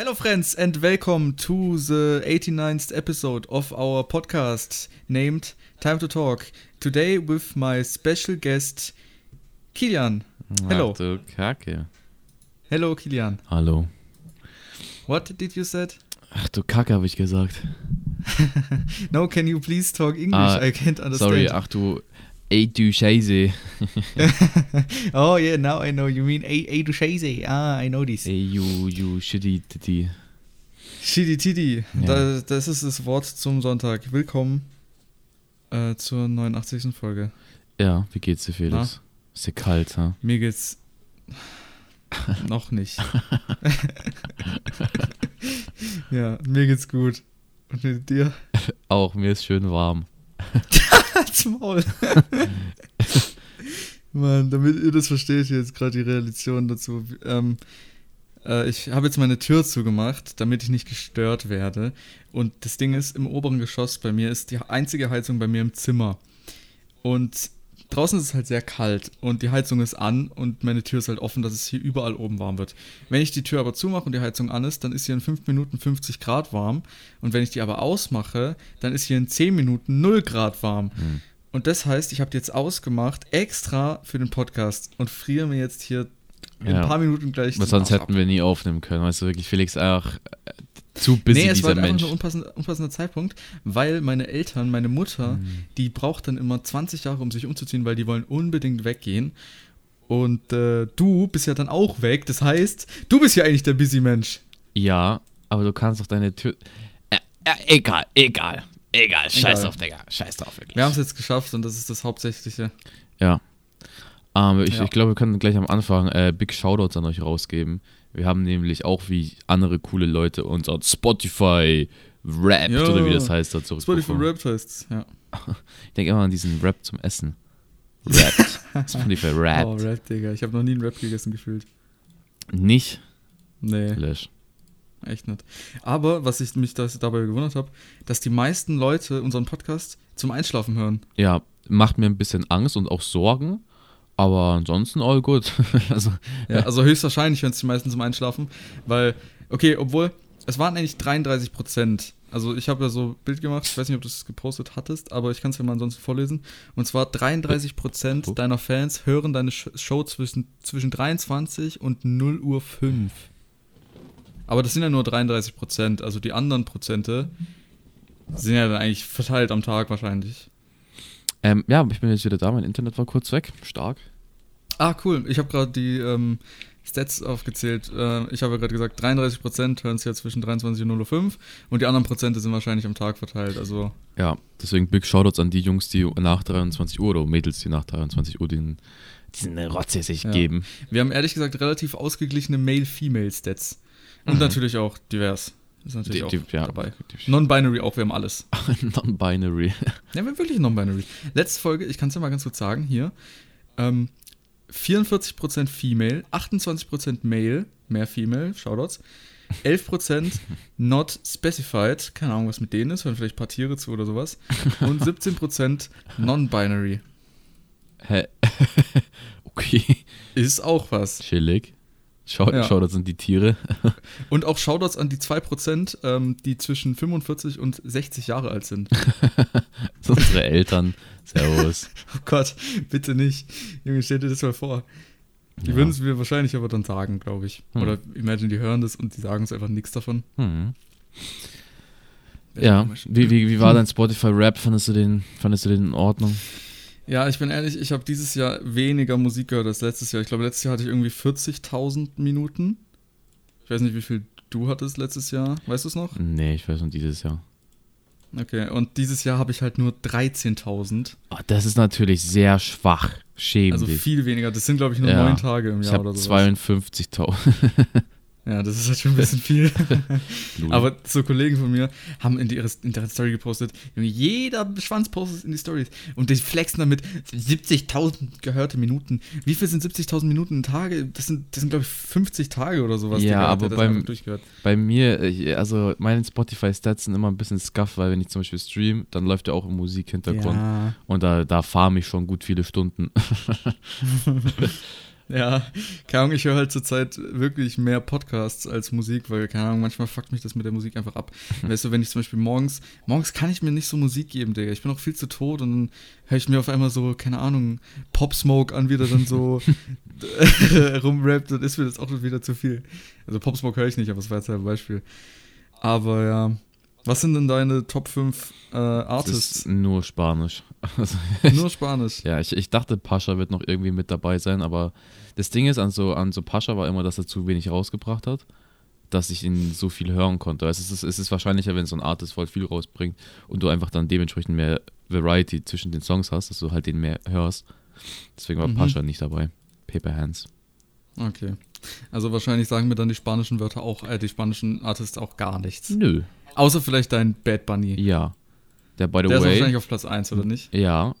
Hello, friends, and welcome to the 89th episode of our podcast named Time to Talk. Today with my special guest, Kilian. Hello. Ach du Kacke. Hello, Kilian. Hallo. What did you said? Ach du Kacke, habe ich gesagt. no, can you please talk English? Ah, I can't understand. Sorry, ach du. Ey, du Scheiße. oh, yeah, now I know. You mean, ey, ey du Scheiße. Ah, I know this. Ey, you, you shitty titty. Shitty Titty. Ja. Da, das ist das Wort zum Sonntag. Willkommen äh, zur 89. Folge. Ja, wie geht's dir, Felix? Ist ja kalt, ha? Mir geht's noch nicht. ja, mir geht's gut. Und mit dir? Auch, mir ist schön warm. Halt's Maul. Mann, damit ihr das versteht, hier jetzt gerade die Reaktion dazu. Ähm, äh, ich habe jetzt meine Tür zugemacht, damit ich nicht gestört werde. Und das Ding ist, im oberen Geschoss bei mir ist die einzige Heizung bei mir im Zimmer. Und draußen ist es halt sehr kalt und die Heizung ist an und meine Tür ist halt offen, dass es hier überall oben warm wird. Wenn ich die Tür aber zumache und die Heizung an ist, dann ist hier in 5 Minuten 50 Grad warm. Und wenn ich die aber ausmache, dann ist hier in 10 Minuten 0 Grad warm. Hm. Und das heißt, ich habe die jetzt ausgemacht, extra für den Podcast und friere mir jetzt hier in Ja. ein paar Minuten gleich. Den sonst hätten wir nie aufnehmen können. Weißt du, wirklich, Felix äh, zu busy, nee, es war dieser halt einfach Mensch. ein unpassender, unpassender Zeitpunkt, weil meine Eltern, meine Mutter, Hm. die braucht dann immer 20 Jahre, um sich umzuziehen, weil die wollen unbedingt weggehen. Und äh, du bist ja dann auch weg. Das heißt, du bist ja eigentlich der busy Mensch. Ja, aber du kannst doch deine Tür. Äh, äh, egal, egal. Egal, scheiß Egal. drauf, Digga. Scheiß drauf, wirklich. Wir haben es jetzt geschafft und das ist das Hauptsächliche. Ja. Ähm, ich Ja. ich glaube, wir können gleich am Anfang äh, Big Shoutouts an euch rausgeben. Wir haben nämlich auch wie andere coole Leute unseren Spotify Rap Ja. oder wie das heißt dazu. Spotify Rap heißt's, ja. Ich denke immer an diesen Rap zum Essen. Rap. Spotify Rap. Oh, Rap, Digga. Ich habe noch nie einen Rap gegessen gefühlt. Nicht Nee. Flash. Echt nicht. Aber was ich mich das dabei gewundert habe, dass die meisten Leute unseren Podcast zum Einschlafen hören. Ja, macht mir ein bisschen Angst und auch Sorgen. Aber ansonsten all good. also, Ja, also höchstwahrscheinlich hören es die meisten zum Einschlafen, weil, okay, obwohl, es waren eigentlich 33 Prozent. Also ich habe ja so ein Bild gemacht, ich weiß nicht, ob du es gepostet hattest, aber ich kann es ja mal ansonsten vorlesen. Und zwar 33 Prozent Oh. deiner Fans hören deine Sh- Show zwischen, zwischen 23 und 0 Uhr 5. Aber das sind ja nur 33 Prozent, also die anderen Prozente sind ja dann eigentlich verteilt am Tag wahrscheinlich. Ähm, ja, ich bin jetzt wieder da. Mein Internet war kurz weg. Stark. Ah, cool. Ich habe gerade die ähm, Stats aufgezählt. Äh, ich habe ja gerade gesagt, 33% hören es ja zwischen 23 und 0.05 Uhr und die anderen Prozente sind wahrscheinlich am Tag verteilt. Also, Ja, deswegen Big Shoutouts an die Jungs, die nach 23 Uhr oder Mädels, die nach 23 Uhr den, diesen Rotze sich Ja. geben. wir haben ehrlich gesagt relativ ausgeglichene Male-Female-Stats. Und natürlich auch divers. Ist natürlich Die- auch die- ja, dabei. Non-binary auch, wir haben alles. Non-binary. Ja, wir haben wirklich non-binary. Letzte Folge, ich kann es ja mal ganz kurz sagen, hier. Ähm, 44% Female, 28% Male, mehr Female, Shoutouts. 11% not specified, keine Ahnung, was mit denen ist, hören vielleicht ein paar Tiere zu oder sowas. Und 17% non-binary. Hä? okay. Ist auch was. Chillig. Schau, Ja. Shoutouts an die Tiere. Und auch Shoutouts an die 2%, ähm, die zwischen 45 und 60 Jahre alt sind. Das sind unsere Eltern. Servus. Oh Gott, bitte nicht. Junge, stell dir das mal vor. Die Ja. würden es mir wahrscheinlich aber dann sagen, glaube ich. Hm. Oder imagine, die hören das und die sagen uns einfach nichts davon. Hm. Ja, wie, wie, wie war dein Spotify-Rap? Fandest du den, fandest du den in Ordnung? Ja, ich bin ehrlich, ich habe dieses Jahr weniger Musik gehört als letztes Jahr. Ich glaube, letztes Jahr hatte ich irgendwie 40.000 Minuten. Ich weiß nicht, wie viel du hattest letztes Jahr. Weißt du es noch? Nee, ich weiß noch dieses Jahr. Okay, und dieses Jahr habe ich halt nur 13.000. Oh, das ist natürlich sehr schwach. Schäm Also viel weniger. Das sind, glaube ich, nur Ja. neun Tage im Ich Jahr habe oder so. 52.000. Ja, das ist halt schon ein bisschen viel. Aber so Kollegen von mir haben in, die, ihre, in der Story gepostet, jeder Schwanz postet in die Stories. Und die flexen damit 70.000 gehörte Minuten. Wie viel sind 70.000 Minuten in Tage? Das sind, das sind glaube ich, 50 Tage oder sowas. Ja, aber beim-. Bei mir, also meine Spotify-Stats sind immer ein bisschen scuff, weil wenn ich zum Beispiel stream, dann läuft ja auch im Musikhintergrund. Ja. Und da, da farm ich schon gut viele Stunden. Ja, keine Ahnung, ich höre halt zurzeit wirklich mehr Podcasts als Musik, weil, keine Ahnung, manchmal fuckt mich das mit der Musik einfach ab. weißt du, wenn ich zum Beispiel morgens, morgens kann ich mir nicht so Musik geben, Digga. Ich bin auch viel zu tot und dann höre ich mir auf einmal so, keine Ahnung, Pop Smoke an, wie der dann so rumrappt, dann ist mir das auch wieder zu viel. Also Pop Smoke höre ich nicht, aber das war jetzt ein Beispiel. Aber ja, was sind denn deine Top 5 äh, Artists? Das ist nur Spanisch. Also, nur Spanisch. ja, ich, ich dachte, Pascha wird noch irgendwie mit dabei sein, aber das Ding ist an so, an so Pascha war immer, dass er zu wenig rausgebracht hat, dass ich ihn so viel hören konnte. Also es ist, es ist wahrscheinlicher, wenn so ein Artist voll viel rausbringt und du einfach dann dementsprechend mehr Variety zwischen den Songs hast, dass du halt den mehr hörst. Deswegen war Mhm. Pascha nicht dabei. Paper Hands. Okay. Also wahrscheinlich sagen mir dann die spanischen Wörter auch, äh, die spanischen Artists auch gar nichts. Nö. Außer vielleicht dein Bad Bunny. Ja. Der, by the Der ist way, wahrscheinlich auf Platz 1, oder nicht? Ja,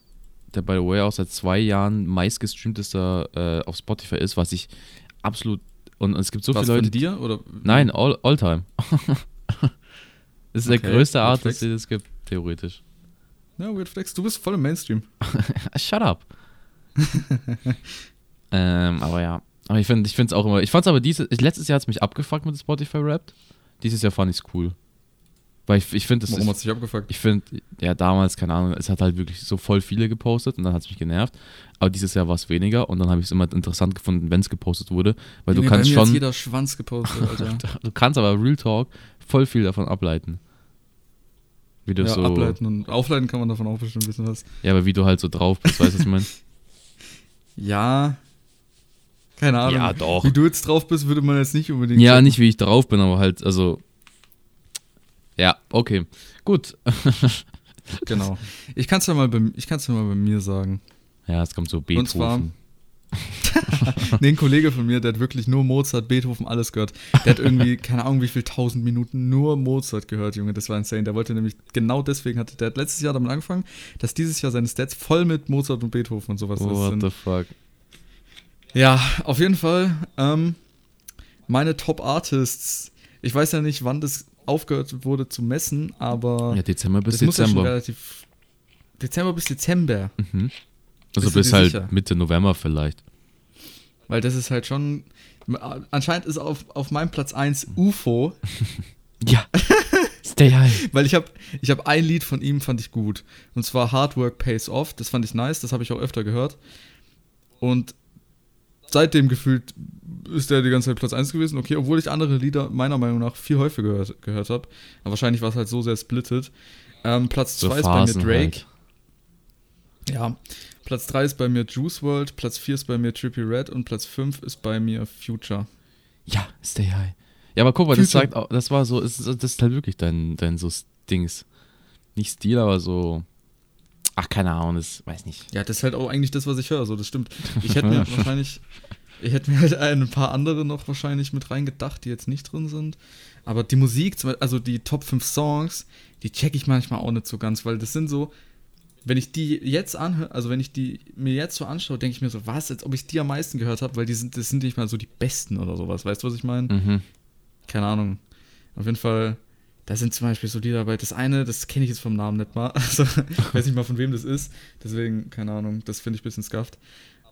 der by the way auch seit zwei Jahren meistgestreamtester äh, auf Spotify ist, was ich absolut. Und es gibt so Was viele Leute. von dir? Oder? Nein, all, all time. das ist der Okay, größte Weird Artist, Flex. den es gibt, theoretisch. Ja, Weird Flex, du bist voll im Mainstream. Shut up. ähm, aber ja. Aber ich finde ich es auch immer. Ich fand es aber dieses. Letztes Jahr hat es mich abgefuckt mit Spotify Wrapped. Dieses Jahr fand ich es cool. Weil ich, ich finde, Warum hat sich abgefuckt? Ich finde, ja, damals, keine Ahnung, es hat halt wirklich so voll viele gepostet und dann hat es mich genervt. Aber dieses Jahr war es weniger und dann habe ich es immer interessant gefunden, wenn es gepostet wurde. Weil du Junge, kannst bei mir hat schon, jeder Schwanz gepostet, Alter. du kannst aber Real Talk voll viel davon ableiten. Wie du ja, so, ableiten und aufleiten kann man davon auch bestimmt wissen was. ja, aber wie du halt so drauf bist, weißt du, was ich meine? Ja. Keine Ahnung. Ja, doch. Wie du jetzt drauf bist, würde man jetzt nicht unbedingt. Ja, sagen. nicht wie ich drauf bin, aber halt, also. Ja, okay. Gut. Genau. Ich kann es ja, mal bei- ich kann's ja mal bei mir sagen. Ja, es kommt so Und zwar- Beethoven. Nee, ein Kollege von mir, der hat wirklich nur Mozart, Beethoven, alles gehört. Der hat irgendwie, keine Ahnung, wie viel tausend Minuten nur Mozart gehört, Junge. Das war insane. Der wollte nämlich, genau deswegen hatte, der hat letztes Jahr damit angefangen, dass dieses Jahr seine Stats voll mit Mozart und Beethoven und sowas What sind. the fuck? Ja, auf jeden Fall. Ähm, meine Top Artists. Ich weiß ja nicht, wann das aufgehört wurde zu messen, aber Ja, Dezember bis das muss ja schon Dezember. relativ. Dezember bis Dezember. Mhm. Also bis halt sicher? Mitte November vielleicht. Weil das ist halt schon. Anscheinend ist auf, auf meinem Platz 1 UFO, Ja. Stay high. weil ich habe ich hab ein Lied von ihm, fand ich gut. Und zwar Hard Work Pays Off. Das fand ich nice, das habe ich auch öfter gehört. Und seitdem gefühlt ist der die ganze Zeit Platz 1 gewesen. Okay, obwohl ich andere Lieder meiner Meinung nach viel häufiger gehört, gehört habe. Aber wahrscheinlich war es halt so sehr splittet. Ähm, Platz So 2 ist bei mir Phasen Drake. halt. Ja. Platz 3 ist bei mir Juice World, Platz 4 ist bei mir Trippy Red und Platz 5 ist bei mir Future. Ja, stay high. Ja, aber guck mal, das Future. sagt auch, das war so, ist, das ist halt wirklich dein, dein so Dings. Nicht Stil, aber so. Ach, keine Ahnung, das weiß nicht. Ja, das ist halt auch eigentlich das, was ich höre, so das stimmt. Ich hätte mir wahrscheinlich, ich hätte mir halt ein paar andere noch wahrscheinlich mit reingedacht, die jetzt nicht drin sind. Aber die Musik, also die Top 5 Songs, die check ich manchmal auch nicht so ganz, weil das sind so, wenn ich die jetzt anhöre, also wenn ich die mir jetzt so anschaue, denke ich mir so, was, als ob ich die am meisten gehört habe, weil die sind, das sind nicht mal so die besten oder sowas. Weißt du, was ich meine? Mhm. Keine Ahnung. Auf jeden Fall, da sind zum Beispiel so Lieder dabei. Das eine, das kenne ich jetzt vom Namen nicht mal. Also, ich weiß nicht mal, von wem das ist. Deswegen, keine Ahnung, das finde ich ein bisschen scuffed.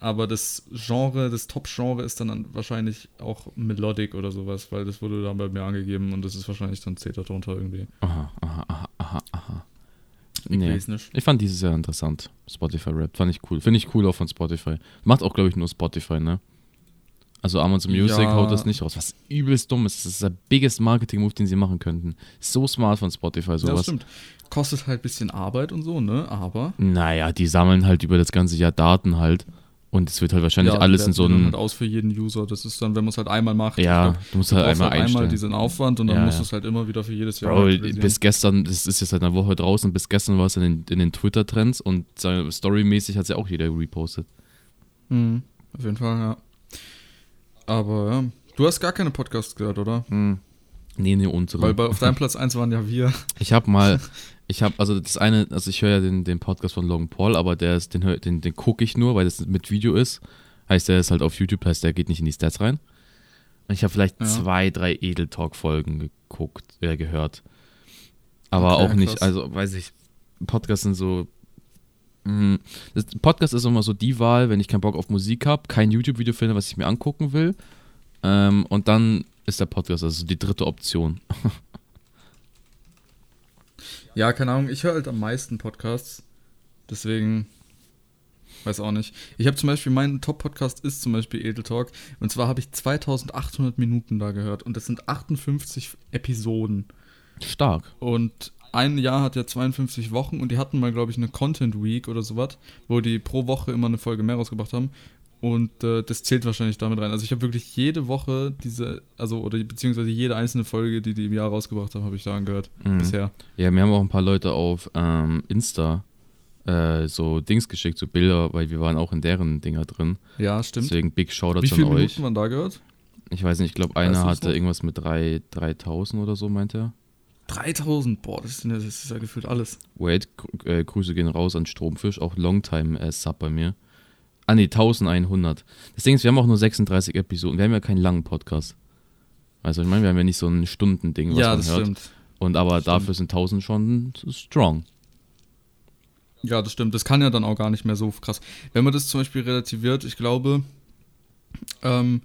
Aber das Genre, das Top-Genre ist dann wahrscheinlich auch Melodic oder sowas, weil das wurde dann bei mir angegeben und das ist wahrscheinlich dann zählt da drunter irgendwie. Aha, aha, aha, aha, aha. Ich Nee. weiß nicht. Ich fand dieses Jahr interessant. Spotify Rap. Fand ich cool. Finde ich cool auch von Spotify. Macht auch, glaube ich, nur Spotify, ne? Also Amazon Music Ja. haut das nicht raus. Was übelst dumm ist. Das ist der biggest Marketing-Move, den sie machen könnten. So smart von Spotify, Ja, das sowas. stimmt. Kostet halt ein bisschen Arbeit und so, ne? Aber. naja, die sammeln halt über das ganze Jahr Daten halt. Und es wird halt wahrscheinlich ja, alles in so einem. halt aus für jeden User. Das ist dann, wenn man es halt einmal macht. Ja, glaub, du musst du halt einmal halt einmal diesen Aufwand und dann Ja, musst du es halt immer wieder für jedes Jahr Bro, bis gestern, das ist jetzt seit einer Woche draußen, bis gestern war es in den, in den Twitter-Trends und so storymäßig hat es ja auch jeder repostet. Mhm, auf jeden Fall, ja. Aber ja, du hast gar keine Podcasts gehört, oder? Hm. Nee, nee, unsere. Weil bei, auf deinem Platz 1 waren ja wir. Ich habe mal, ich habe, also das eine, also ich höre ja den, den Podcast von Logan Paul, aber der ist, den, den, den gucke ich nur, weil das mit Video ist. Heißt, der ist halt auf YouTube, heißt, der geht nicht in die Stats rein. Und ich habe vielleicht Ja. zwei, drei Edel Talk-Folgen geguckt, äh, gehört. Aber Okay, auch nicht, krass. also weiß ich, Podcasts sind so. Das Podcast ist immer so die Wahl, wenn ich keinen Bock auf Musik habe, kein YouTube-Video finde, was ich mir angucken will. Ähm, und dann ist der Podcast also die dritte Option. Ja, keine Ahnung, ich höre halt am meisten Podcasts. Deswegen, weiß auch nicht. Ich habe zum Beispiel, mein Top-Podcast ist zum Beispiel Edel Talk. Und zwar habe ich 2800 Minuten da gehört. Und das sind 58 Episoden. Stark. Und ein Jahr hat ja 52 Wochen und die hatten mal, glaube ich, eine Content Week oder sowas, wo die pro Woche immer eine Folge mehr rausgebracht haben. Und äh, das zählt wahrscheinlich damit rein. Also ich habe wirklich jede Woche diese, also oder beziehungsweise jede einzelne Folge, die die im Jahr rausgebracht haben, habe ich da angehört Mhm. bisher. Ja, mir haben auch ein paar Leute auf ähm, Insta äh, so Dings geschickt, so Bilder, weil wir waren auch in deren Dinger drin. Ja, stimmt. Deswegen Big Wie Shoutouts viele an Minuten euch. waren da gehört? Ich weiß nicht, ich glaube, einer hatte noch? irgendwas mit drei- 3000 oder so, meinte er. 3000, boah, das ist, ja- das ist ja gefühlt alles. Gr- äh, Grüße gehen raus an Stromfisch, auch Longtime äh, Sub bei mir. Ah ne, 1100. Das Ding ist, wir haben auch nur 36 Episoden. Wir haben ja keinen langen Podcast. Also ich meine, wir haben ja nicht so ein Stundending, was ja, man das hört. stimmt. Und aber Stimmt. dafür sind 1000 schon strong. Ja, das stimmt. Das kann ja dann auch gar nicht mehr so krass. Wenn man das zum Beispiel relativiert, ich glaube, ähm,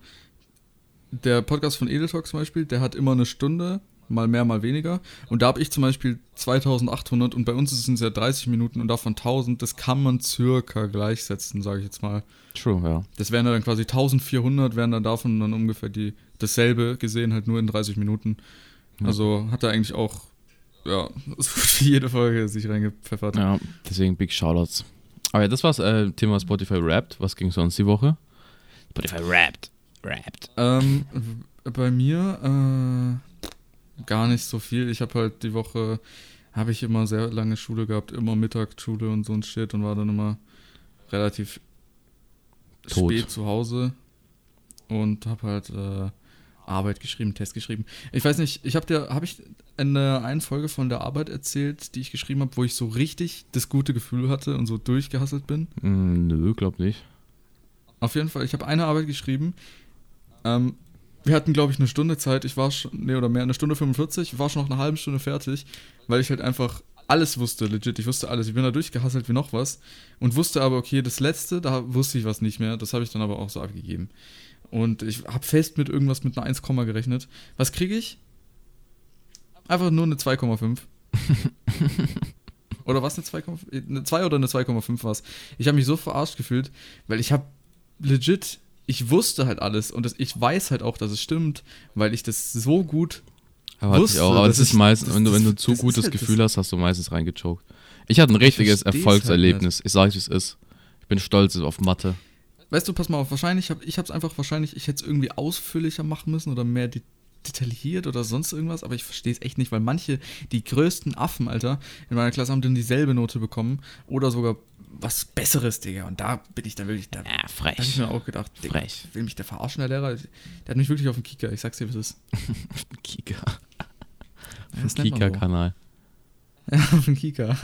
der Podcast von Edeltalk zum Beispiel, der hat immer eine Stunde, mal mehr, mal weniger. Und da habe ich zum Beispiel 2800 und bei uns sind es ja 30 Minuten und davon 1000. Das kann man circa gleichsetzen, sage ich jetzt mal. True, ja. Das wären dann quasi 1400, wären dann davon dann ungefähr die dasselbe gesehen, halt nur in 30 Minuten. Ja. Also hat er eigentlich auch, ja, so gut wie jede Folge sich reingepfeffert. Ja, deswegen Big Shoutouts. Aber ja, das war's, äh, Thema Spotify Wrapped. Was ging sonst die Woche? Spotify Wrapped. Wrapped. Ähm, bei mir äh, gar nicht so viel. Ich habe halt die Woche, habe ich immer sehr lange Schule gehabt, immer Mittagsschule und so ein Shit und war dann immer relativ Tot. spät zu Hause und habe halt äh, Arbeit geschrieben, Test geschrieben. Ich weiß nicht, ich habe dir, habe ich in der einen Folge von der Arbeit erzählt, die ich geschrieben habe, wo ich so richtig das gute Gefühl hatte und so durchgehasselt bin? Mm, nö, glaub nicht. Auf jeden Fall, ich habe eine Arbeit geschrieben. Ähm, wir hatten, glaube ich, eine Stunde Zeit. Ich war schon, nee, oder mehr, eine Stunde 45. Ich war schon noch eine halbe Stunde fertig, weil ich halt einfach alles wusste, legit. Ich wusste alles. Ich bin da durchgehasselt wie noch was und wusste aber, okay, das letzte, da wusste ich was nicht mehr. Das habe ich dann aber auch so abgegeben. Und ich habe fest mit irgendwas mit einer 1, gerechnet. Was kriege ich? Einfach nur eine 2,5. oder was eine 2,5? Eine 2 oder eine 2,5 war es. Ich habe mich so verarscht gefühlt, weil ich habe legit, ich wusste halt alles und das, ich weiß halt auch, dass es stimmt, weil ich das so gut. Aber, Wusste, auch, aber das, ist ist- meistens, das- wenn, du, wenn du zu gutes halt Gefühl hast, hast du meistens reingechoked. Ich hatte ein richtiges halt Erfolgserlebnis. ich sage, wie es ist. Ich bin stolz auf Mathe. Weißt du, pass mal auf, wahrscheinlich habe ich habe es einfach wahrscheinlich, ich hätte es irgendwie ausführlicher machen müssen oder mehr de detailliert oder sonst irgendwas, aber ich verstehe es echt nicht, weil manche, die größten Affen, Alter, in meiner Klasse haben dann dieselbe Note bekommen oder sogar was Besseres, Digga. Und da bin ich dann wirklich, da Ja, Da hab ich frech. mir auch gedacht, Digga, Frech. will mich der verarschen, der Lehrer? Der hat mich wirklich auf den Kicker, ich sag's dir, was ist. Kika. Ja, das nennt man so. Kika-Kanal. Ja, auf den Kika.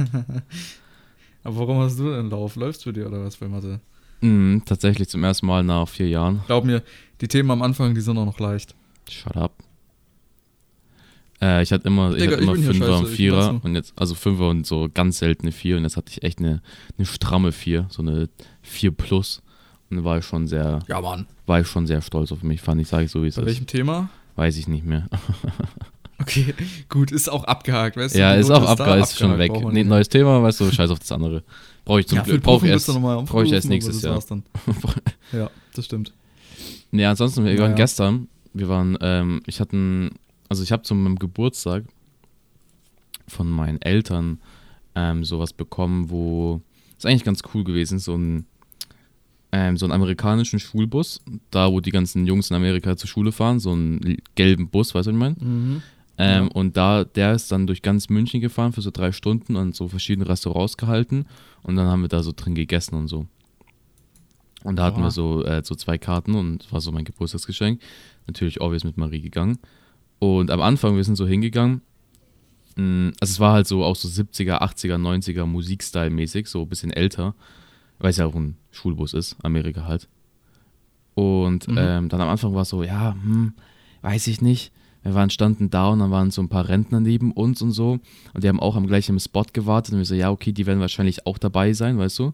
Aber warum hast du denn Lauf? Läufst du dir oder was bei Mathe? Mhm, tatsächlich zum ersten Mal nach vier Jahren. Glaub mir, die Themen am Anfang, die sind auch noch leicht. Shut up. Äh, ich hatte immer, ich Digga, hatte ich immer hier Fünfer scheiße, und ich Vierer und jetzt, also Fünfer und so ganz seltene Vier und jetzt hatte ich echt eine, eine stramme Vier, so eine Vier plus und war ich schon sehr, Ja, Mann. war ich schon sehr stolz auf mich, fand ich, sage ich so wie es Bei ist. welchem Thema? Weiß ich nicht mehr. Okay, gut, ist auch abgehakt, weißt du? ja, ist auch da, abgeist, schon weg. Nee, neues Thema, weißt du, scheiß auf das andere. Brauche ich zum ja, Glück, brauche ich erst, brauche ich erst nächstes Jahr. Ja, das stimmt. Nee, ansonsten, wir waren Naja. gestern, wir waren, ähm, ich hatte, also ich habe zu meinem Geburtstag von meinen Eltern ähm, sowas bekommen, wo, ist eigentlich ganz cool gewesen, so ein, ähm, so einen amerikanischen Schulbus, da wo die ganzen Jungs in Amerika zur Schule fahren, so einen gelben Bus, weißt du, was ich meine? Mhm. Ähm, Ja. Und da, der ist dann durch ganz München gefahren für so drei Stunden und so verschiedene Restaurants gehalten und dann haben wir da so drin gegessen und so. Und da hatten Oha. wir so, äh, so zwei Karten und war so mein Geburtstagsgeschenk. Natürlich obvious mit Marie gegangen. Und am Anfang, wir sind so hingegangen. mh, Also es war halt so auch so 70er, 80er, 90er Musikstyle mäßig, so ein bisschen älter. Weil es ja auch ein Schulbus ist, Amerika halt. Und Mhm. ähm, dann am Anfang war es so, ja, hm, weiß ich nicht. wir waren, standen da und dann waren so ein paar Rentner neben uns und so. Und die haben auch am gleichen Spot gewartet. Und wir so, ja, okay, die werden wahrscheinlich auch dabei sein, weißt du?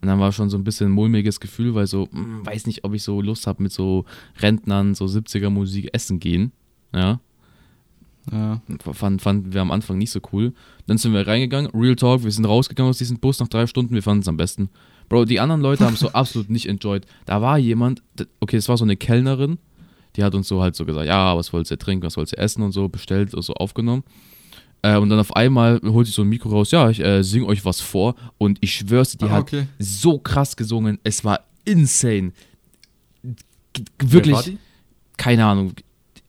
Und dann war schon so ein bisschen ein mulmiges Gefühl, weil so, hm, weiß nicht, ob ich so Lust habe, mit so Rentnern, so 70er Musik essen gehen. Ja. Ja. Fanden fand wir am Anfang nicht so cool. Dann sind wir reingegangen, Real Talk, wir sind rausgegangen aus diesem Bus nach drei Stunden, wir fanden es am besten. Bro, die anderen Leute haben es so absolut nicht enjoyed. Da war jemand, okay, es war so eine Kellnerin, die hat uns so halt so gesagt, ja, was wollt ihr trinken, was wollt ihr essen und so, bestellt und so aufgenommen. Äh, und dann auf einmal holt sich so ein Mikro raus, ja, ich äh, singe euch was vor und ich schwör's, die ah, okay. hat so krass gesungen, es war insane. Wirklich, keine Ahnung,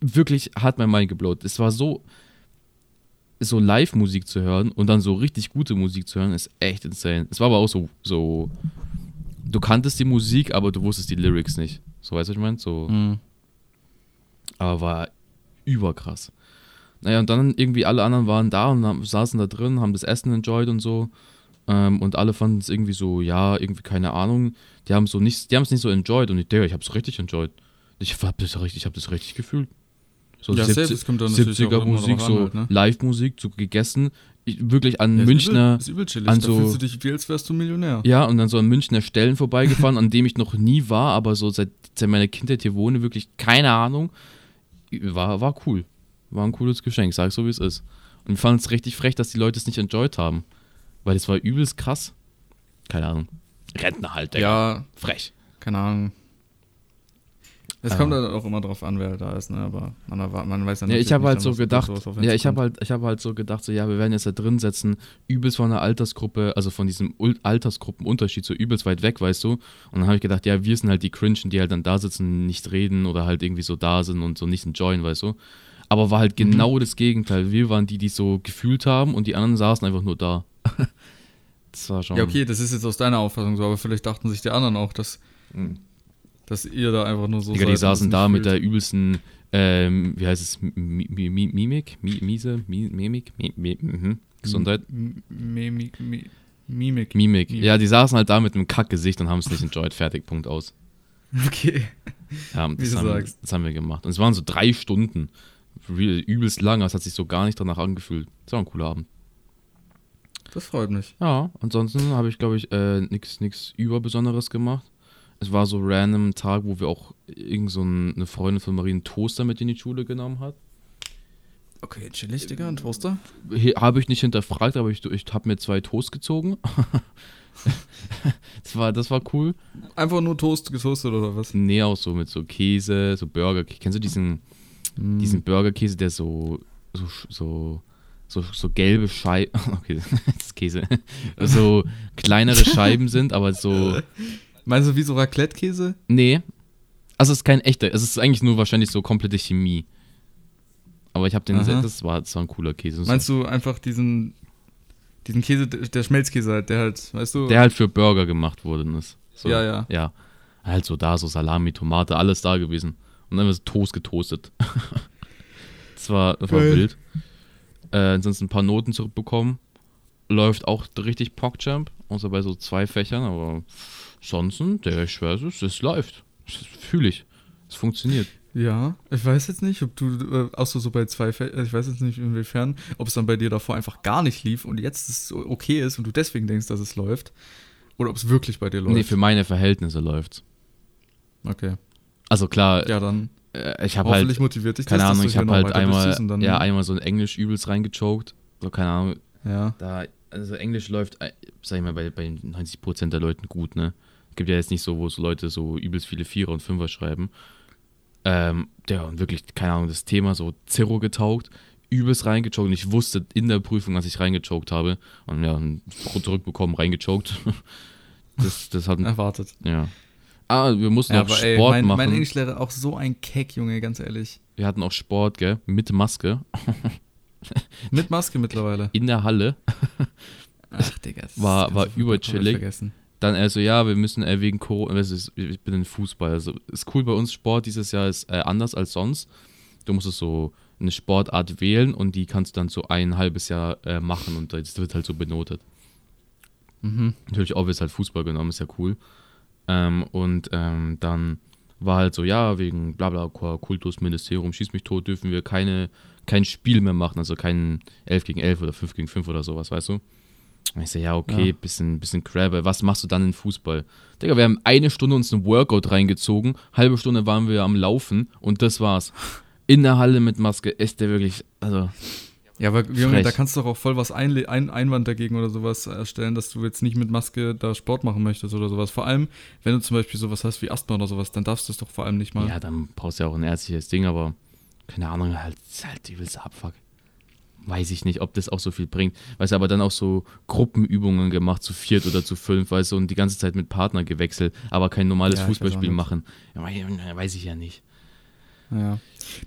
wirklich hat mein Mind geblowt. Es war so, so Live-Musik zu hören und dann so richtig gute Musik zu hören, ist echt insane. Es war aber auch so, so, du kanntest die Musik, aber du wusstest die Lyrics nicht. So, weißt du, was ich meine? So. Mhm. Aber war überkrass. Naja, und dann irgendwie alle anderen waren da und haben, saßen da drin, haben das Essen enjoyed und so. Ähm, und alle fanden es irgendwie so, ja, irgendwie keine Ahnung. Die haben so nicht, die haben es nicht so enjoyed und ich, Digga, ich hab's richtig enjoyed. Ich hab das richtig, ich hab das richtig gefühlt. So ja, 70, 70er Musik, so halt, ne? Live-Musik, so gegessen. Ich, wirklich an ja, Münchner. Ist übel, ist übel an so, da fühlst du dich wie, als wärst du Millionär. Ja, und dann so an Münchner Stellen vorbeigefahren, an dem ich noch nie war, aber so seit, seit meiner Kindheit hier wohne, wirklich keine Ahnung. War, war cool. War ein cooles Geschenk, sag so wie es ist. Und ich fand es richtig frech, dass die Leute es nicht enjoyed haben. Weil es war übelst krass. Keine Ahnung. Rentner halt, Digga. Ja. Frech. Keine Ahnung. Es kommt halt auch immer drauf an, wer da ist, ne? Aber man, man weiß ja nicht. Ja, ich habe halt so gedacht, ja, ich habe halt, ich habe halt so gedacht, so ja, wir werden jetzt da drin setzen, übelst von der Altersgruppe, also von diesem Altersgruppenunterschied so übelst weit weg, weißt du? Und dann habe ich gedacht, ja, wir sind halt die Cringen, die halt dann da sitzen, nicht reden oder halt irgendwie so da sind und so nicht enjoyen, weißt du? Aber war halt mhm. genau mhm. das Gegenteil. Wir waren die, die so gefühlt haben und die anderen saßen einfach nur da. das war schon. Ja, okay, das ist jetzt aus deiner Auffassung so, aber vielleicht dachten sich die anderen auch, dass. Mhm dass ihr da einfach nur so Digga, die saßen da mit der übelsten, ähm, wie heißt es, Mimik? Miese? Mimik? Mhm. Gesundheit? Mimik. Mimik. Mimik. Ja, die saßen halt da mit einem Kackgesicht und haben es nicht enjoyed. Fertig, Punkt aus. Okay. Ja, das, haben, das haben wir gemacht. Und es waren so drei Stunden. Übelst lang, es hat sich so gar nicht danach angefühlt. Das war ein cooler Abend. Das freut mich. Ja, ansonsten habe ich, glaube ich, äh, nichts Überbesonderes gemacht es war so random Tag, wo wir auch irgend so eine Freundin von Marie einen Toaster mit in die Schule genommen hat. Okay, chillig, Digga, ein Toaster? Habe ich nicht hinterfragt, aber ich, ich habe mir zwei Toast gezogen. das, war, das war cool. Einfach nur Toast getoastet oder was? Nee, auch so mit so Käse, so Burger. Kennst du diesen, mm. diesen Burgerkäse, der so, so, so, so, so gelbe Scheiben, okay, das ist Käse, so kleinere Scheiben sind, aber so Meinst du wie so Raclette-Käse? Nee. Also es ist kein echter, es ist eigentlich nur wahrscheinlich so komplette Chemie. Aber ich habe den, Aha. das war, das war ein cooler Käse. Meinst du einfach diesen, diesen Käse, der Schmelzkäse halt, der halt, weißt du? Der halt für Burger gemacht worden ist. So, ja, ja. Ja. Halt so da, so Salami, Tomate, alles da gewesen. Und dann wird es Toast getoastet. das war, das war wild. Äh, ansonsten ein paar Noten zurückbekommen. Läuft auch richtig PogChamp, außer bei so zwei Fächern, aber Sonst, der ich weiß es, es läuft. Das fühle ich. Es funktioniert. Ja, ich weiß jetzt nicht, ob du, äh, auch so, bei zwei Fällen, äh, ich weiß jetzt nicht inwiefern, ob es dann bei dir davor einfach gar nicht lief und jetzt es okay ist und du deswegen denkst, dass es läuft. Oder ob es wirklich bei dir läuft. Nee, für meine Verhältnisse läuft Okay. Also klar. Ja, dann. Äh, ich habe halt. motiviert dich Keine das, Ahnung, ich habe halt einmal, ja, einmal so ein Englisch übelst reingechoked. So, keine Ahnung. Ja. Da, also Englisch läuft, äh, sag ich mal, bei, bei 90% der Leuten gut, ne? gibt ja jetzt nicht so, wo so Leute so übelst viele Vierer und Fünfer schreiben. Ähm, der und wirklich, keine Ahnung, das Thema so Zero getaugt, übelst reingechoked und ich wusste in der Prüfung, dass ich reingechoked habe und ja, zurückbekommen, reingechoked. das, das hat erwartet. Ja. Ah, wir mussten ja, auch Sport ey, mein, machen. Mein Englischlehrer auch so ein Keck, Junge, ganz ehrlich. Wir hatten auch Sport, gell? Mit Maske. Mit Maske mittlerweile. In der Halle. Ach, Digga. War, war überchillig. Dann er so, ja, wir müssen äh, wegen Corona, ich bin ein Fußball, also ist cool bei uns, Sport dieses Jahr ist äh, anders als sonst. Du musst es so eine Sportart wählen und die kannst du dann so ein halbes Jahr äh, machen und das wird halt so benotet. Mhm. Natürlich, obvious halt Fußball genommen, ist ja cool. Ähm, und ähm, dann war halt so, ja, wegen bla bla Kultusministerium, schieß mich tot, dürfen wir keine, kein Spiel mehr machen, also kein 11 gegen 11 oder 5 gegen 5 oder sowas, weißt du? Und ich so, ja, okay, ja. bisschen, bisschen Crabbe. Was machst du dann in Fußball? Digga, wir haben eine Stunde uns ein Workout reingezogen, halbe Stunde waren wir am Laufen und das war's. In der Halle mit Maske ist der wirklich, also. Ja, aber Junge, da kannst du doch auch voll was ein, ein Einwand dagegen oder sowas erstellen, dass du jetzt nicht mit Maske da Sport machen möchtest oder sowas. Vor allem, wenn du zum Beispiel sowas hast wie Asthma oder sowas, dann darfst du es doch vor allem nicht mal. Ja, dann brauchst du ja auch ein ärztliches Ding, aber keine Ahnung, halt, halt übelst Abfuck weiß ich nicht, ob das auch so viel bringt. Weißt du, aber dann auch so Gruppenübungen gemacht, zu viert oder zu fünf, weißt du, und die ganze Zeit mit Partner gewechselt, aber kein normales ja, Fußballspiel machen. Ja, weiß ich ja nicht. Ja.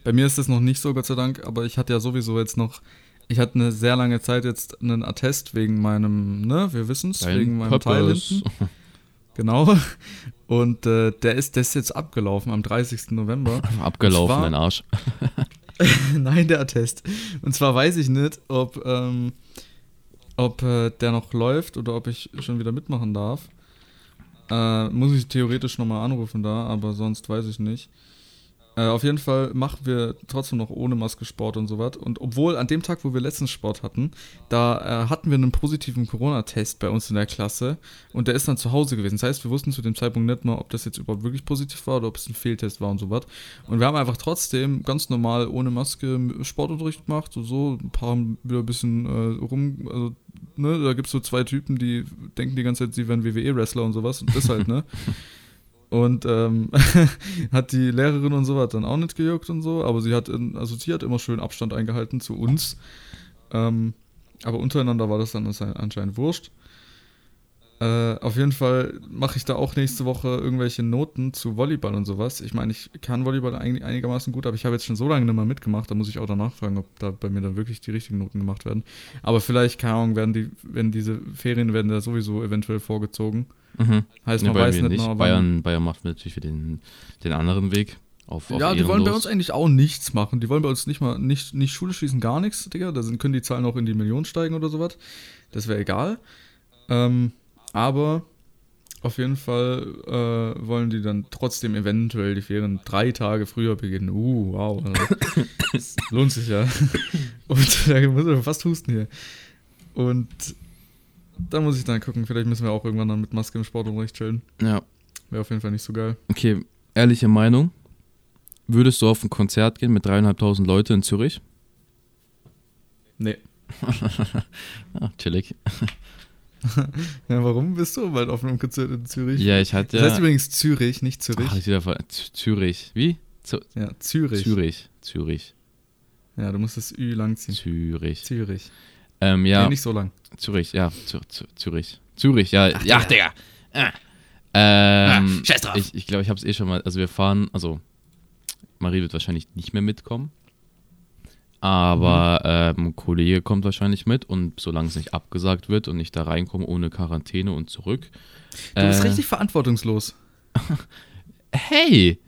Bei mir ist das noch nicht so, Gott sei Dank, aber ich hatte ja sowieso jetzt noch, ich hatte eine sehr lange Zeit jetzt einen Attest wegen meinem, ne, wir wissen es, wegen meinem Teil hinten. Genau. Und äh, der, ist, der ist jetzt abgelaufen am 30. November. Abgelaufen, ein Arsch. Nein, der Attest. Und zwar weiß ich nicht, ob, ähm, ob äh, der noch läuft oder ob ich schon wieder mitmachen darf. Äh, muss ich theoretisch nochmal anrufen da, aber sonst weiß ich nicht. Äh, auf jeden Fall machen wir trotzdem noch ohne Maske Sport und so was. Und obwohl an dem Tag, wo wir letztens Sport hatten, da äh, hatten wir einen positiven Corona-Test bei uns in der Klasse und der ist dann zu Hause gewesen. Das heißt, wir wussten zu dem Zeitpunkt nicht mal, ob das jetzt überhaupt wirklich positiv war oder ob es ein Fehltest war und so was. Und wir haben einfach trotzdem ganz normal ohne Maske Sportunterricht gemacht. So, so ein paar haben wieder ein bisschen äh, rum, also ne, da gibt es so zwei Typen, die denken die ganze Zeit, sie wären WWE-Wrestler und sowas. Und das halt, ne? Und ähm, hat die Lehrerin und so was dann auch nicht gejuckt und so, aber sie hat, in, also sie hat immer schön Abstand eingehalten zu uns. Ähm, aber untereinander war das dann anscheinend wurscht. Äh, auf jeden Fall mache ich da auch nächste Woche irgendwelche Noten zu Volleyball und sowas. Ich meine, ich kann Volleyball einig, einigermaßen gut, aber ich habe jetzt schon so lange nicht mehr mitgemacht, da muss ich auch danach fragen, ob da bei mir dann wirklich die richtigen Noten gemacht werden. Aber vielleicht, keine Ahnung, werden die, wenn diese Ferien werden da sowieso eventuell vorgezogen. Mhm. Heißt, man ja, weiß nicht, nicht. Noch, Bayern, Bayern macht natürlich den, den anderen Weg. Auf, auf ja, die wollen bei uns eigentlich auch nichts machen. Die wollen bei uns nicht mal, nicht, nicht Schule schließen, gar nichts, Digga. Da sind, können die Zahlen auch in die Millionen steigen oder sowas. Das wäre egal. Ähm, aber auf jeden Fall äh, wollen die dann trotzdem eventuell die Ferien drei Tage früher beginnen. Uh, wow. Also, lohnt sich ja. Und da muss ich fast husten hier. Und da muss ich dann gucken. Vielleicht müssen wir auch irgendwann dann mit Maske im Sportunterricht chillen. Ja. Wäre auf jeden Fall nicht so geil. Okay, ehrliche Meinung. Würdest du auf ein Konzert gehen mit dreieinhalbtausend Leute in Zürich? Nee. ah, chillig. ja, warum bist du bald auf einem Konzert in Zürich? Ja, ich hatte ja. Das heißt übrigens Zürich, nicht Zürich. Ach, ich wieder Zürich. Wie? Z ja, Zürich. Zürich. Zürich. Ja, du musst das Ü langziehen. Zürich. Zürich. Ähm, ja. Nee, nicht so lang. Zürich, ja. Zürich. Zürich, ja. Ach, ja, Digga. Ah. Ähm, ah, scheiß drauf. Ich glaube, ich, glaub, ich habe es eh schon mal. Also, wir fahren. Also, Marie wird wahrscheinlich nicht mehr mitkommen. Aber mhm. ähm, ein Kollege kommt wahrscheinlich mit und solange es nicht abgesagt wird und ich da reinkomme ohne Quarantäne und zurück. Du bist äh, richtig verantwortungslos. hey!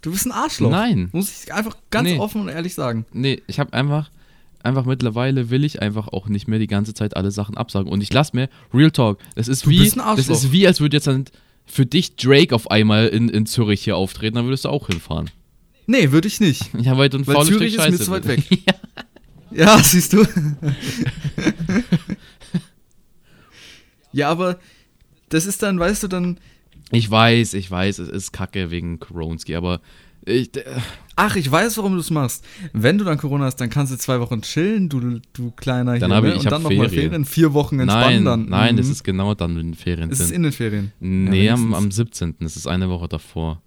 Du bist ein Arschloch. Nein. Muss ich einfach ganz nee. offen und ehrlich sagen. Nee, ich habe einfach, einfach mittlerweile will ich einfach auch nicht mehr die ganze Zeit alle Sachen absagen. Und ich lass mir, Real Talk, das ist du wie, das ist wie, als würde jetzt dann für dich Drake auf einmal in, in Zürich hier auftreten, dann würdest du auch hinfahren. Nee, würde ich nicht. Ja, weil ein weil Zürich ist mir zu weit weg. ja. ja, siehst du. ja, aber das ist dann, weißt du, dann. Ich weiß, ich weiß, es ist kacke wegen Koronski, aber ich, Ach, ich weiß, warum du es machst. Wenn du dann Corona hast, dann kannst du zwei Wochen chillen, du, du kleiner dann hier, ich, ich und dann nochmal Ferien, vier Wochen entspannen nein, dann. Nein, mhm. das ist genau dann, wenn Ferien sind. Es ist in den Ferien. Nee, ja, am, am 17. Das ist eine Woche davor.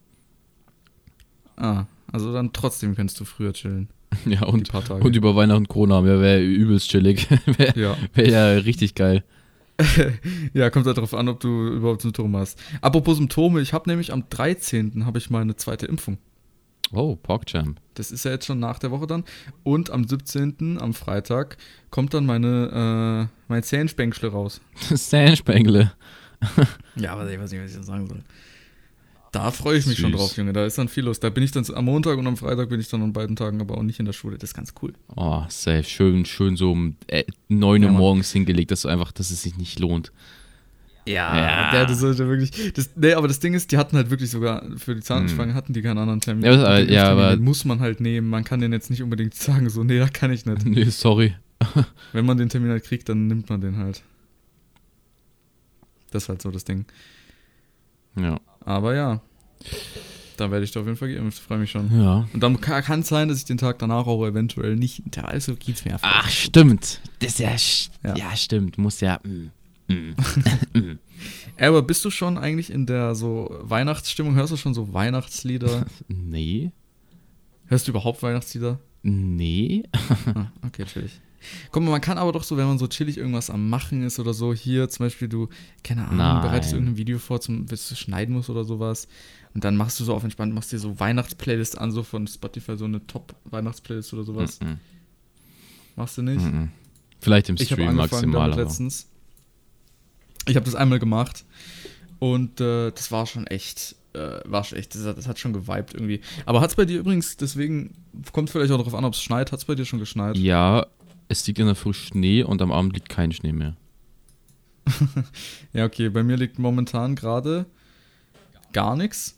Ah, also dann trotzdem kannst du früher chillen. Ja, und, und über Weihnachten Corona haben, ja, wäre übelst chillig. wäre ja. Wär ja richtig geil. ja, kommt halt darauf an, ob du überhaupt Symptome hast. Apropos Symptome, ich habe nämlich am 13. habe ich meine zweite Impfung. Oh, PogChamp. Das ist ja jetzt schon nach der Woche dann. Und am 17., am Freitag, kommt dann meine, äh, mein Zähnspänkle raus. Zähnspänkle. ja, aber ich weiß nicht, was ich sagen soll. Da freue ich mich Süß. schon drauf, Junge. Da ist dann viel los. Da bin ich dann am Montag und am Freitag bin ich dann an beiden Tagen, aber auch nicht in der Schule. Das ist ganz cool. Oh, safe. Schön, schön so um äh, 9 Uhr ja, morgens hingelegt, dass du einfach, dass es sich nicht lohnt. Ja, ja. Der hatte so der wirklich. Das, nee, aber das Ding ist, die hatten halt wirklich sogar für die Zahnspange hm. hatten die keinen anderen Termin. Ja, aber, ja, aber den muss man halt nehmen. Man kann den jetzt nicht unbedingt sagen, so, nee, da kann ich nicht. Nee, sorry. Wenn man den Termin halt kriegt, dann nimmt man den halt. Das ist halt so das Ding. Ja. Aber ja. Da werde ich da auf jeden Fall geimpft, freue mich schon. Ja. Und dann kann es sein, dass ich den Tag danach auch eventuell nicht. Also geht's mir einfach. Ach, stimmt. Das ist ja, ja. ja stimmt. Muss ja. Mm. Mm. Aber bist du schon eigentlich in der so Weihnachtsstimmung? Hörst du schon so Weihnachtslieder? nee. Hörst du überhaupt Weihnachtslieder? Nee. ah, okay, chillig. Guck mal, man kann aber doch so, wenn man so chillig irgendwas am Machen ist oder so, hier zum Beispiel du, keine Ahnung, Nein. bereitest irgendein Video vor, zum, bis du schneiden musst oder sowas. Und dann machst du so auf entspannt, machst dir so Weihnachtsplaylist an, so von Spotify, so eine Top-Weihnachtsplaylist oder sowas. Mm -mm. Machst du nicht? Mm Vielleicht im Stream maximal. Aber. letztens. Ich habe das einmal gemacht und äh, das war schon echt, äh, war schon echt, das hat, das hat schon geweibt irgendwie. Aber hat es bei dir übrigens, deswegen kommt vielleicht auch darauf an, ob es schneit, hat es bei dir schon geschneit? Ja, es liegt in der Früh Schnee und am Abend liegt kein Schnee mehr. ja, okay, bei mir liegt momentan gerade gar nichts.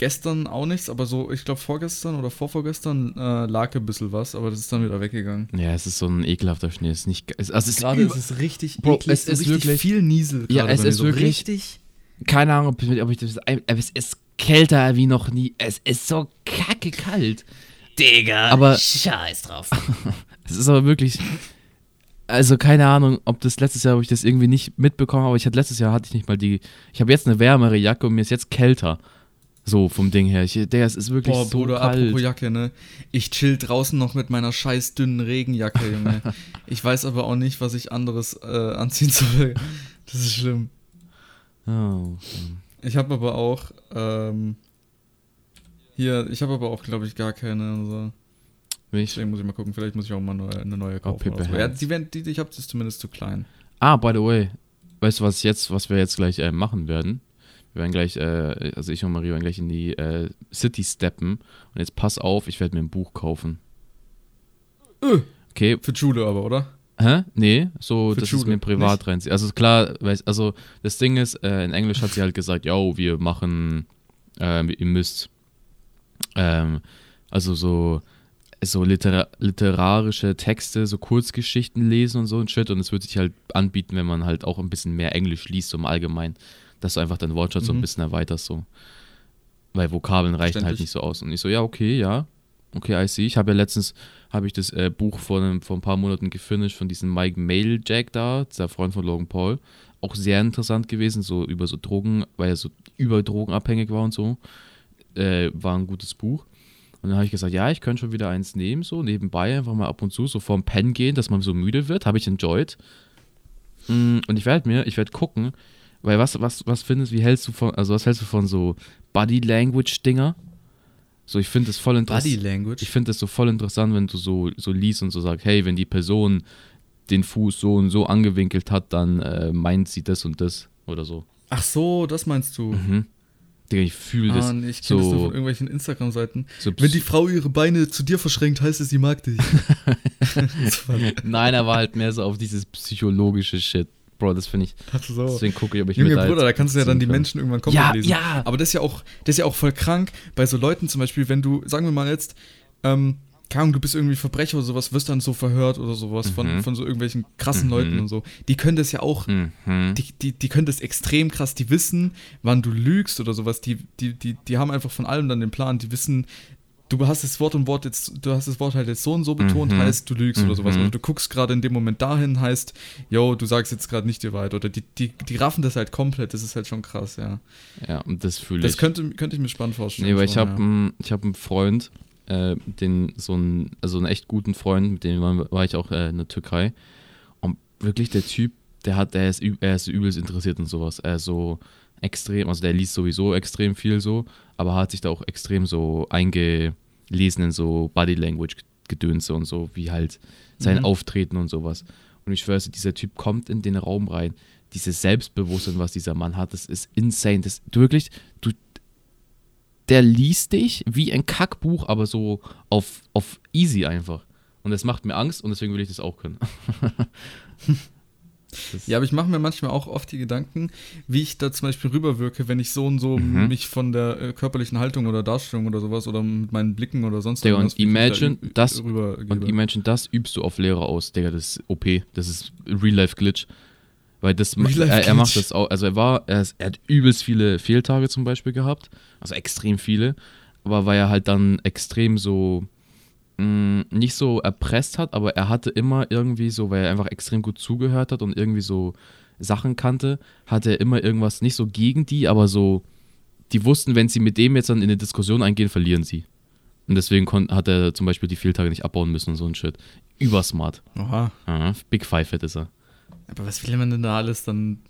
Gestern auch nichts, aber so, ich glaube vorgestern oder vorvorgestern äh, lag ein bisschen was, aber das ist dann wieder weggegangen. Ja, es ist so ein ekelhafter Schnee. Es ist nicht, es, also es gerade ist es richtig Bro, eklig, es ist richtig wirklich, viel Niesel. Ja, es ist so wirklich richtig. Keine Ahnung, ob ich das. Aber es ist kälter wie noch nie. Es ist so kacke kalt. Digga, aber scheiß drauf. es ist aber wirklich. Also keine Ahnung, ob das letztes Jahr, ob ich das irgendwie nicht mitbekommen habe, aber ich hatte letztes Jahr hatte ich nicht mal die. Ich habe jetzt eine wärmere Jacke und mir ist jetzt kälter. So vom Ding her. Ich, der ist, ist wirklich Boah, so Bruder, kalt. apropos Jacke, ne? Ich chill draußen noch mit meiner scheiß dünnen Regenjacke, Junge. ich weiß aber auch nicht, was ich anderes äh, anziehen soll. Das ist schlimm. Oh. Ich habe aber auch ähm, hier, ich habe aber auch, glaube ich, gar keine. So. Deswegen muss ich mal gucken, vielleicht muss ich auch mal eine neue kaufen. Oh, so. ja, die, die, die ich habe, ist zumindest zu klein. Ah, by the way, weißt du, was jetzt, was wir jetzt gleich äh, machen werden? Wir werden gleich, äh, also ich und Marie werden gleich in die äh, City steppen. Und jetzt pass auf, ich werde mir ein Buch kaufen. Äh, okay. Für Schule aber, oder? Hä? Nee, so, Für das Schule. ist mir privat rein. Also klar, also das Ding ist, äh, in Englisch hat sie halt gesagt, ja, wir machen, äh, ihr müsst, ähm, also so, so liter literarische Texte, so Kurzgeschichten lesen und so ein Shit. Und es würde sich halt anbieten, wenn man halt auch ein bisschen mehr Englisch liest, so im Allgemeinen dass du einfach deinen Wortschatz mhm. so ein mhm. bisschen erweiterst, so. Weil Vokabeln reichen halt nicht so aus. Und ich so, ja, okay, ja. Okay, I see. Ich habe ja letztens, habe ich das äh, Buch vor, einem, vor ein paar Monaten gefinisht von diesem Mike Mailjack da, der Freund von Logan Paul. Auch sehr interessant gewesen, so über so Drogen, weil er so über Drogen abhängig war und so. Äh, war ein gutes Buch. Und dann habe ich gesagt, ja, ich könnte schon wieder eins nehmen, so nebenbei einfach mal ab und zu, so vorm Pen gehen, dass man so müde wird. Habe ich enjoyed. Mm, und ich werde mir, ich werde gucken, weil was, was, was findest, wie hältst du von, also was hältst du von so Body Language Dinger? So, ich finde das voll interessant. Body Language? Ich finde das so voll interessant, wenn du so, so liest und so sagst, hey, wenn die Person den Fuß so und so angewinkelt hat, dann äh, meint sie das und das oder so. Ach so, das meinst du. Mhm. Digga, ich fühle das. Ah, nee, ich kenne so, das nur von irgendwelchen Instagram-Seiten. So Wenn die Frau ihre Beine zu dir verschränkt, heißt es, sie mag dich. Nein, er war halt mehr so auf dieses psychologische Shit. Bro, das finde ich. So. Deswegen gucke ich, ob ich Junge mir Bruder, da kannst du ja dann die. Menschen irgendwann kommen ja, lesen. Ja. Aber das ist ja auch, das ist ja auch voll krank bei so Leuten zum Beispiel, wenn du, sagen wir mal jetzt, ähm, keine Ahnung, du bist irgendwie Verbrecher oder sowas, wirst dann so verhört oder sowas mhm. von, von so irgendwelchen krassen mhm. Leuten und so. Die können das ja auch, mhm. die, die, die können das extrem krass, die wissen, wann du lügst oder sowas. Die, die, die, die haben einfach von allem dann den Plan, die wissen, du hast das Wort und Wort jetzt, du hast das Wort halt jetzt so und so betont, mhm. heißt, du lügst mhm. oder sowas. Mhm. Oder du guckst gerade in dem Moment dahin, heißt, yo, du sagst jetzt gerade nicht die Wahrheit. Oder die, die, die raffen das halt komplett, das ist halt schon krass, ja. Ja, und das fühle ich. Das könnte, könnte ich mir spannend vorstellen. Nee, weil ich habe ja. hab einen Freund, äh, den, so einen, also einen echt guten Freund, mit dem war, war ich auch äh, in der Türkei. Und wirklich der Typ, der hat, der ist, er ist übelst interessiert in sowas. Er ist so extrem, also der liest sowieso extrem viel so, aber hat sich da auch extrem so eingelesen in so Body Language Gedönse und so, wie halt sein mhm. Auftreten und sowas. Und ich schwöre, dieser Typ kommt in den Raum rein, dieses Selbstbewusstsein, was dieser Mann hat, das ist insane. Das, du wirklich, du, der liest dich wie ein Kackbuch, aber so auf, auf easy einfach. Und das macht mir Angst und deswegen will ich das auch können. Das- Ja, aber ich mache mir manchmal auch oft die Gedanken, wie ich da zum Beispiel rüberwirke, wenn ich so und so Mhm. mich von der äh, körperlichen Haltung oder Darstellung oder sowas oder mit meinen Blicken oder sonst Digga, und irgendwas, ich imagine, da das- rübergebe. Und imagine, das übst du auf Lehrer aus, Digga, das ist OP, das ist Real-Life-Glitch. Weil das, er, er macht das auch, also er war, er, ist, er hat übelst viele Fehltage zum Beispiel gehabt, also extrem viele, aber weil er halt dann extrem so, mh, nicht so erpresst hat, aber er hatte immer irgendwie so, weil er einfach extrem gut zugehört hat und irgendwie so Sachen kannte, hatte er immer irgendwas, nicht so gegen die, aber so, die wussten, wenn sie mit dem jetzt dann in eine Diskussion eingehen, verlieren sie. Und deswegen hat er zum Beispiel die Fehltage nicht abbauen müssen und so ein Shit. Übersmart. Oha. Aha, Big Five ist er. Aber was will man denn da alles dann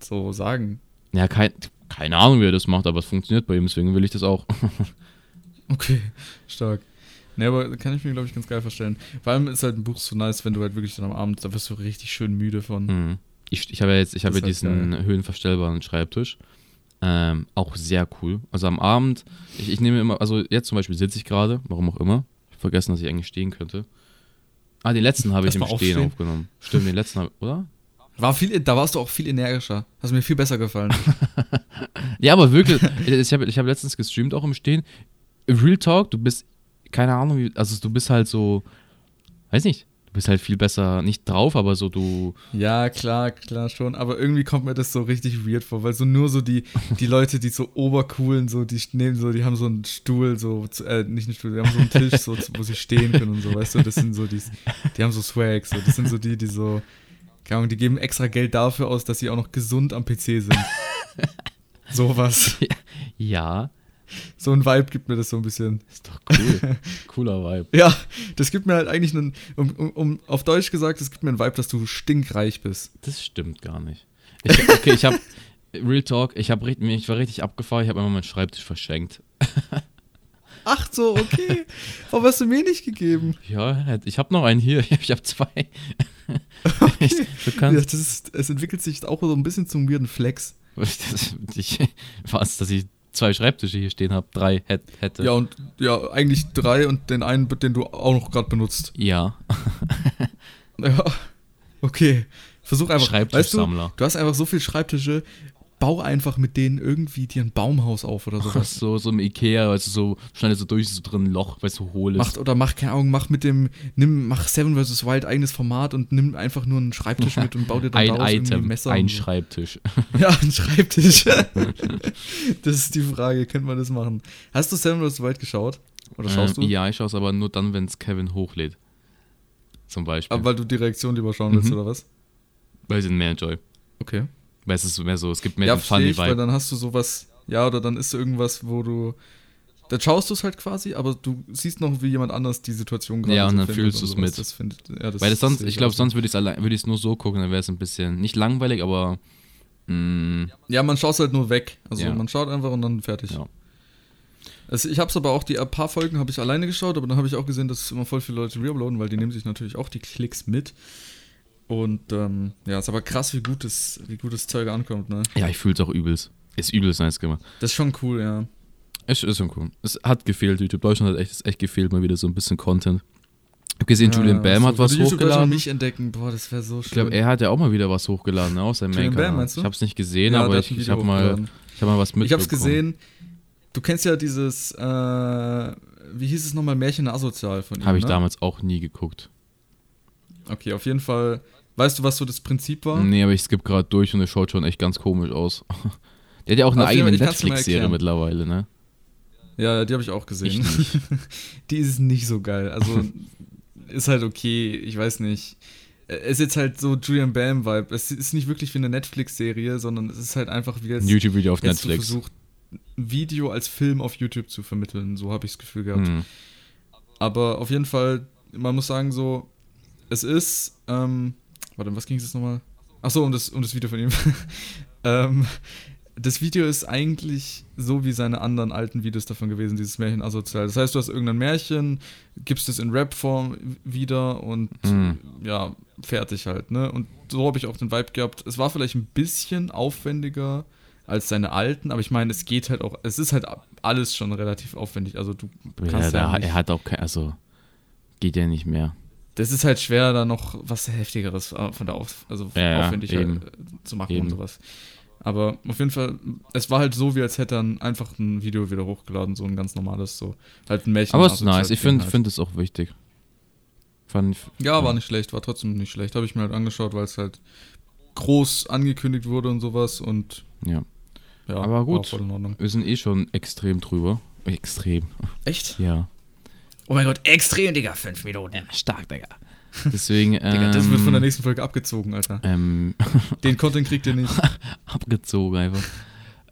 so sagen? Ja, kein, keine Ahnung, wie er das macht, aber es funktioniert bei ihm, deswegen will ich das auch. Okay, stark. Ne, aber kann ich mir, glaube ich, ganz geil vorstellen. Vor allem ist halt ein Buch so nice, wenn du halt wirklich dann am Abend, da wirst du richtig schön müde von. Mhm. Ich, ich habe ja jetzt, ich habe ja halt diesen höhenverstellbaren Schreibtisch. Ähm, auch sehr cool. Also am Abend, ich, ich nehme immer, also jetzt zum Beispiel sitze ich gerade, warum auch immer. Ich vergessen, dass ich eigentlich stehen könnte. Ah, den letzten habe ich im Stehen aufstehen. aufgenommen. Stimmt, den letzten, hab, oder? War viel, da warst du auch viel energischer. Hast mir viel besser gefallen. Ja, aber wirklich, ich habe ich hab letztens gestreamt auch im Stehen. Real Talk, du bist, keine Ahnung, also du bist halt so, weiß nicht, du bist halt viel besser, nicht drauf, aber so du, ja, klar, klar schon. Aber irgendwie kommt mir das so richtig weird vor, weil so nur so die, die Leute, die so obercoolen, so, die nehmen so, die haben so einen Stuhl, so, äh, nicht einen Stuhl, die haben so einen Tisch, so, wo sie stehen können und so, weißt du, das sind so die, die haben so Swag, so, das sind so die, die so, keine Ahnung, die geben extra Geld dafür aus, dass sie auch noch gesund am PC sind. Sowas. ja, So ein Vibe gibt mir das so ein bisschen. ist doch cool. Cooler Vibe. Ja, das gibt mir halt eigentlich einen, um, um, um auf Deutsch gesagt, das gibt mir einen Vibe, dass du stinkreich bist. Das stimmt gar nicht. Ich, okay, ich habe, Real Talk, ich, hab, ich war richtig abgefahren, ich habe immer meinen Schreibtisch verschenkt. Ach so, okay. Aber hast du mir nicht gegeben? Ja, ich habe noch einen hier, ich habe zwei. Ich, du kannst, ist, es entwickelt sich auch so ein bisschen zum weirden Flex. ich, was, dass ich zwei Schreibtische hier stehen habe, drei hätt, hätte. Ja, und ja, eigentlich drei und den einen, den du auch noch gerade benutzt. Ja. Ja, okay. Versuch einfach. Weißt du, Schreibtischsammler. du hast einfach so viele Schreibtische, bau einfach mit denen irgendwie dir ein Baumhaus auf oder sowas. So, so im Ikea, du, so, schneidet so durch, so drin ein Loch, weißt du, hohl ist. Macht oder mach, keine Ahnung, mach mit dem, nimm, mach Seven vs. Wild eigenes Format und nimm einfach nur einen Schreibtisch mit und bau dir dann ein daraus irgendwie Item, Messer ein so. Schreibtisch. Ja, ein Schreibtisch. das ist die Frage, könnte man das machen? Hast du Seven vs. Wild geschaut? Oder schaust Ähm, du? Ja, ich schaue es aber nur dann, wenn es Kevin hochlädt. Zum Beispiel. Aber weil du die Reaktion lieber schauen willst, Mhm. oder was? weil ich den mehr enjoy. Okay. Weil es ist mehr so, es gibt mehr ja, den funny ich, weil dann hast du sowas, ja, oder dann ist irgendwas, wo du, dann schaust du es halt quasi, aber du siehst noch, wie jemand anders die Situation gerade Ja, und dann fühlst du's sowas. mit. Das find, ja, das Weil das sonst, ich glaube, sonst würde ich es würd nur so gucken, dann wäre es ein bisschen, nicht langweilig, aber mh, Ja, man schaut halt nur weg. Also Ja. man schaut einfach und dann fertig. Ja. Also ich habe es aber auch, die ein paar Folgen habe ich alleine geschaut, aber dann habe ich auch gesehen, dass immer voll viele Leute reuploaden, weil die nehmen sich natürlich auch die Klicks mit. Und ähm, ja, ist aber krass, wie gut das, wie gut das Zeug ankommt, ne? ja, ich fühle es auch übelst. Ist übelst nice gemacht. Das ist schon cool, ja. Es ist schon cool. Es hat gefehlt, YouTube Deutschland hat echt, es echt gefehlt, mal wieder so ein bisschen Content. Ich habe gesehen, Julian Bam so, hat was YouTube hochgeladen. mich entdecken, boah, das wäre so schön. Ich glaube, er hat ja auch mal wieder was hochgeladen, ne, aus seinem Julian. Bam, meinst du? Ich habe es nicht gesehen, Ja, aber ich, ich habe mal, ich hab mal was mitbekommen. Ich hab's gesehen. Du kennst ja dieses, äh, wie hieß es nochmal, Märchen asozial von ihm, Habe ich ne? damals auch nie geguckt. Okay, auf jeden Fall. Weißt du, was so das Prinzip war? Nee, aber ich skippe gerade durch und es schaut schon echt ganz komisch aus. Der hat ja auch eine Auf eigene Netflix-Serie mittlerweile, ne? Ja, die habe ich auch gesehen. Ich die ist nicht so geil. Also ist halt okay, ich weiß nicht. Es ist jetzt halt so Julian Bam-Vibe. Es ist nicht wirklich wie eine Netflix-Serie, sondern es ist halt einfach wie Ein jetzt, YouTube-Video auf jetzt so Netflix. versucht, ein Video als Film auf YouTube zu vermitteln. So habe ich das Gefühl gehabt. Hm. Aber auf jeden Fall, man muss sagen, so, es ist, ähm, warte, was ging es jetzt nochmal? Achso, um das, um das Video von ihm. ähm, das Video ist eigentlich so wie seine anderen alten Videos davon gewesen, dieses Märchen asozial. Das heißt, du hast irgendein Märchen, gibst es in Rap-Form wieder und Mhm. ja, fertig halt, ne? Und so habe ich auch den Vibe gehabt. Es war vielleicht ein bisschen aufwendiger als seine alten, aber ich meine, es geht halt auch, es ist halt alles schon relativ aufwendig. Also du Ja, kannst ja, hat- nicht, er hat auch kein, also geht ja nicht mehr. Das ist halt schwer, da noch was Heftigeres äh, von der Auf also Ja, ja, aufwendig eben. halt, zu machen Eben. und sowas. Aber auf jeden Fall, es war halt so, wie als hätte er ein- einfach ein Video wieder hochgeladen, so ein ganz normales, so halt ein Märchen. Aber es ist nice. Ich finde halt. find es auch wichtig. Fand ich, Ja, war nicht schlecht, war trotzdem nicht schlecht. Habe ich mir halt angeschaut, weil es halt groß angekündigt wurde und sowas und Ja. ja, Aber gut. Wir sind eh schon extrem drüber. Extrem. Echt? Ja. Oh mein Gott, extrem, Digga, fünf Minuten. stark, Digga. Deswegen, ähm, Digga, das wird von der nächsten Folge abgezogen, Alter. ähm, Den Content kriegt ihr nicht. abgezogen einfach.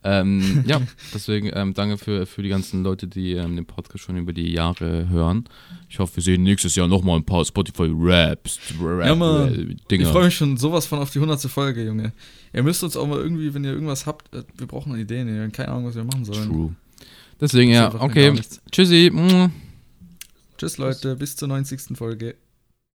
ähm, ja, deswegen ähm, danke für, für die ganzen Leute, die ähm, den Podcast schon über die Jahre hören. Ich hoffe, wir sehen nächstes Jahr nochmal ein paar Spotify-Raps. Rap, Ja, Mann. äh, Ich Dinger. freue mich schon sowas von auf die 100. Folge, Junge. Ihr müsst uns auch mal irgendwie, wenn ihr irgendwas habt, äh, wir brauchen Ideen, ihr habt keine Ahnung, was wir machen sollen. True. Deswegen, ja, okay. Tschüssi. Tschüss, Leute, bis zur 90. Folge.